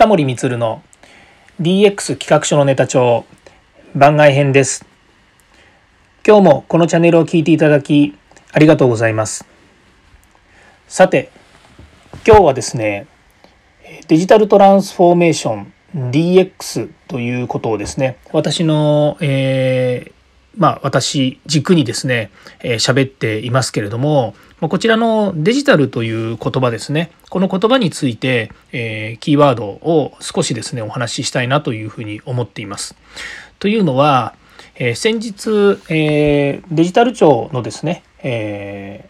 近森光の DX 企画書のネタ帳番外編です。今日もこのチャンネルを聞いていただきありがとうございます。さて今日はですねデジタルトランスフォーメーション DX ということをですね私の、えー、まあ私軸にですね喋、えー、っていますけれどもこちらのデジタルという言葉ですねこの言葉について、えー、キーワードを少しですねお話ししたいなというふうに思っています。というのは、えー、先日、え、デジタル庁のですね、え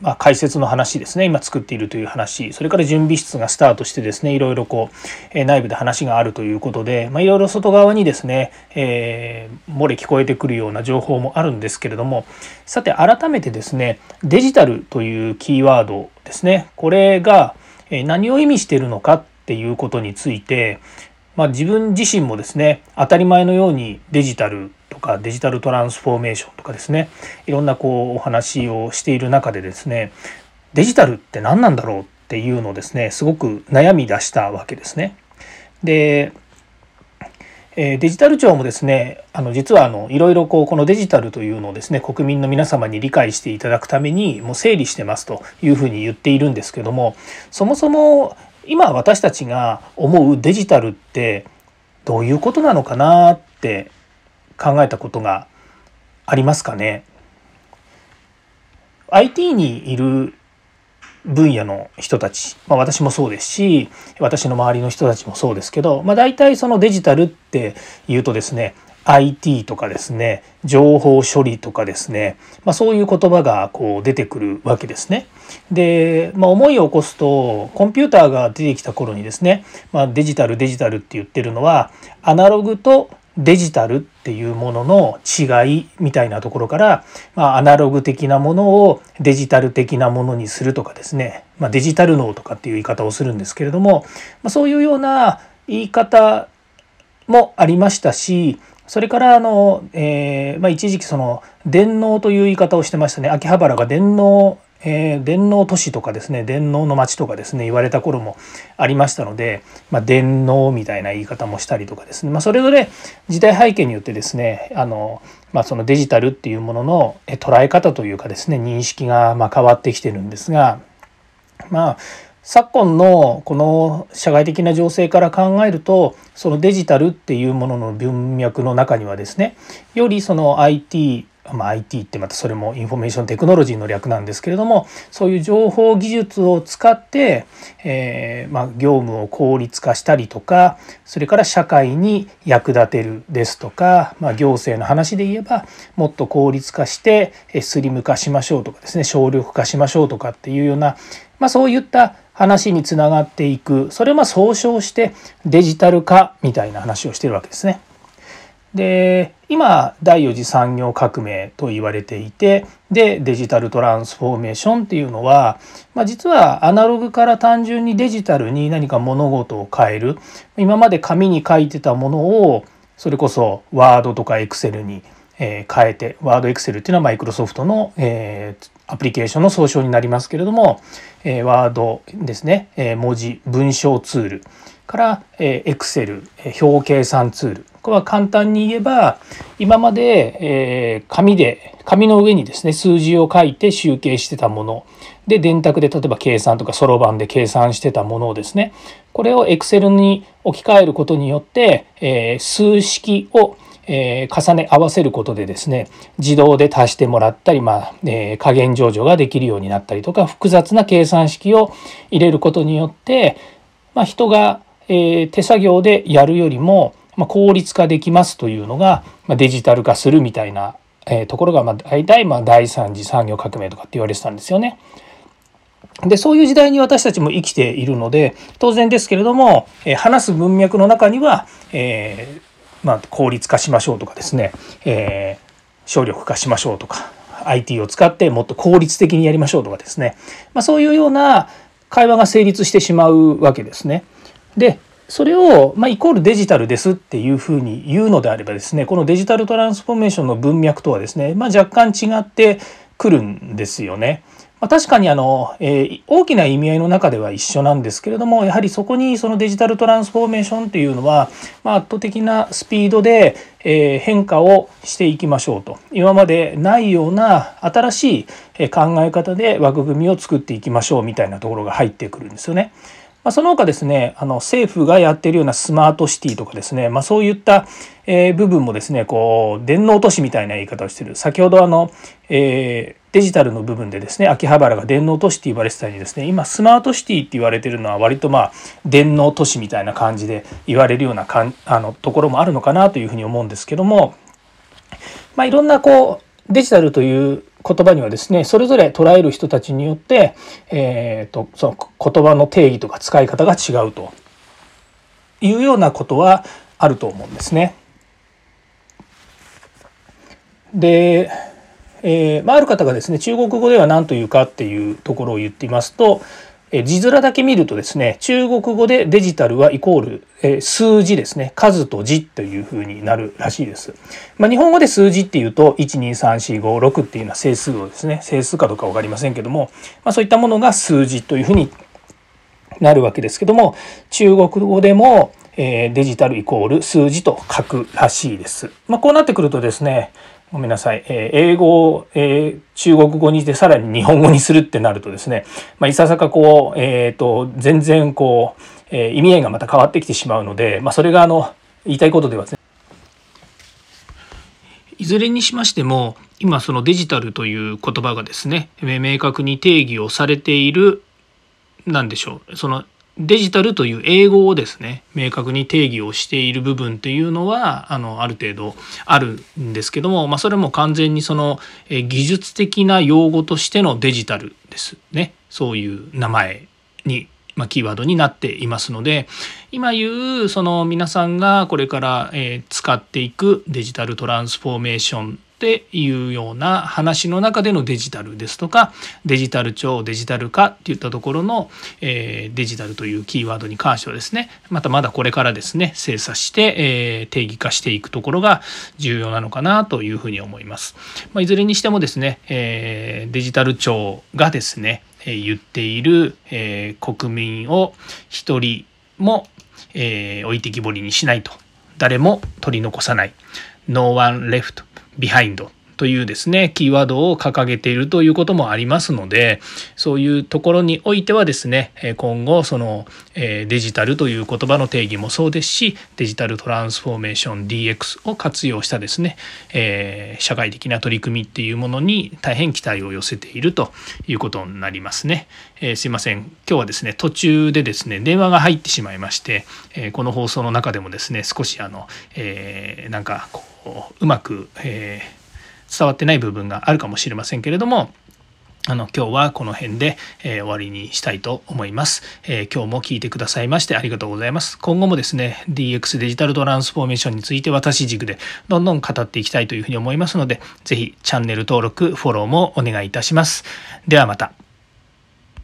まあ、解説の話ですね。今作っているという話。それから準備室がスタートしてですね。いろいろこう、え内部で話があるということで、まあ、いろいろ外側にですね、えー、漏れ聞こえてくるような情報もあるんですけれども。さて改めてですねデジタルというキーワードですね。これが何を意味しているのかっていうことについて、まあ、自分自身もですね当たり前のようにデジタルとかデジタルトランスフォーメーションとかですねいろんなこうお話をしている中でですねデジタルって何なんだろうっていうのをですねすごく悩み出したわけですね。でデジタル庁もですねあの実はあのいろいろこうこのデジタルというのをですね国民の皆様に理解していただくためにもう整理してますというふうに言っているんですけどもそもそも今私たちが思うデジタルってどういうことなのかなって考えたことがありますかね IT にいる分野の人たち、まあ、私もそうですし私の周りの人たちもそうですけど、まあ、大体そのデジタルっていうとですね IT とかですね情報処理とかですね、まあ、そういう言葉がこう出てくるわけですね。で、まあ、思いを起こすとコンピューターが出てきた頃にですね、まあ、デジタルデジタルって言ってるのはアナログとデジタルっていうものの違いみたいなところから、まあ、アナログ的なものをデジタル的なものにするとかですね、まあ、デジタル脳とかっていう言い方をするんですけれども、まあ、そういうような言い方もありましたしそれからあの、えーまあ、一時期その電脳という言い方をしてましたね。秋葉原が電脳えー、電脳都市とかですね電脳の町とかですね言われた頃もありましたので、まあ、電脳みたいな言い方もしたりとかですね、まあ、それぞれ時代背景によってですねあの、まあ、そのデジタルっていうものの捉え方というかですね認識がま変わってきてるんですがまあ昨今のこの社会的な情勢から考えるとそのデジタルっていうものの文脈の中にはですねよりその IT まあ、IT ってまたそれも information technology の略なんですけれどもそういう情報技術を使って、えー、まあ、業務を効率化したりとかそれから社会に役立てるですとか、まあ、行政の話で言えばもっと効率化してスリム化しましょうとかですね省力化しましょうとかっていうような、まあ、そういった話につながっていくそれを総称してデジタル化みたいな話をしてるわけですね。で今第4次産業革命と言われていてでデジタルトランスフォーメーションっていうのは、まあ、実はアナログから単純にデジタルに何か物事を変える今まで紙に書いてたものをそれこそワードとかエクセルに変えてワードエクセルっていうのはマイクロソフトの、えー、アプリケーションの総称になりますけれども、え、ワードですね、え、文字文章ツール。からエクセル表計算ツール。これは簡単に言えば今まで、紙で紙の上にですね数字を書いて集計してたもの。で電卓で例えば計算とかそろばんで計算してたものをですねこれをエクセルに置き換えることによって、数式をえ、重ね合わせることでですね自動で足してもらったり、まあえ、加減乗除ができるようになったりとか複雑な計算式を入れることによって、まあ、人が、えー、手作業でやるよりもま効率化できますというのが、まデジタル化するみたいな、えところが、ま大体ま第三次産業革命とかって言われてたんですよね。でそういう時代に私たちも生きているので当然ですけれども、え話す文脈の中には、えー、まあ、効率化しましょうとかですね、えー、省力化しましょうとか IT を使ってもっと効率的にやりましょうとかですね、まあ、そういうような会話が成立してしまうわけですね。でそれを、まあ、イコールデジタルですっていうふうに言うのであればですねこのデジタルトランスフォーメーションの文脈とはですね、まあ、若干違ってくるんですよね。まあ、確かにあの、えー、大きな意味合いの中では一緒なんですけれどもやはりそこにそのデジタルトランスフォーメーションっていうのは、まあ、圧倒的なスピードで、えー、変化をしていきましょうと今までないような新しい考え方で枠組みを作っていきましょうみたいなところが入ってくるんですよね。まあ、その他ですねあの政府がやっているようなスマートシティとかですね、まあ、そういった、えー、部分もですねこう電脳都市みたいな言い方をしてる。先ほどあの、えー、デジタルの部分でですね秋葉原が電脳都市って言われてたようにですね今スマートシティって言われてるのは割とまあ電脳都市みたいな感じで言われるようなかんあのところもあるのかなというふうに思うんですけども、まあ、いろんなこうデジタルという言葉にはですねそれぞれ捉える人たちによって、えーと、その言葉の定義とか使い方が違うというようなことはあると思うんですね。で、えーまあ、ある方がですね中国語では何というかっていうところを言っていますと、字面だけ見るとですね中国語でデジタルはイコール、え数字ですね数と字というふうになるらしいです。まあ、日本語で数字っていうと123456っていうのは整数をですね整数かどうか分かりませんけども、まあ、そういったものが数字というふうになるわけですけども中国語でも、えデジタルイコール数字と書くらしいです。まあ、こうなってくるとですねごめんなさい、えー、英語を、えー、中国語にしてさらに日本語にするってなるとですね、まあ、いささかこう、えーと、全然こう、えー、意味合いがまた変わってきてしまうので、まあ、それがあの言いたいことではいずれにしましても今そのデジタルという言葉がですね明確に定義をされている何でしょう。そのデジタルという英語をですね明確に定義をしている部分っていうのはあのある程度あるんですけども、まあ、それも完全にその技術的な用語としてのデジタルですね。そういう名前に、まあ、キーワードになっていますので今言うその皆さんがこれから使っていくデジタルトランスフォーメーションっていうような話の中でのデジタルですとかデジタル庁デジタル化っていったところの、えー、デジタルというキーワードに関してはですねまたまだこれからですね精査して、えー、定義化していくところが重要なのかなというふうに思います。まあ、いずれにしてもですね、えー、デジタル庁がですね言っている、え国民を一人も、え置いてきぼりにしないと誰も取り残さない No one left ビハインドというですねキーワードを掲げているということもありますのでそういうところにおいてはですね今後そのデジタルという言葉の定義もそうですしデジタルトランスフォーメーション DX を活用したですねえ社会的な取り組みっていうものに大変期待を寄せているということになりますね。えー、すいません今日はですね途中でですね電話が入ってしまいまして、えこの放送の中でもですね少しあの、えー、なんかこううまく、えー伝わってない部分があるかもしれませんけれどもあの今日はこの辺で、えー、終わりにしたいと思います、えー、今日も聞いてくださいましてありがとうございます。今後もですね、DX デジタルトランスフォーメーションについて私軸でどんどん語っていきたいというふうに思いますので、是非チャンネル登録、フォローもお願いいたします。ではまた。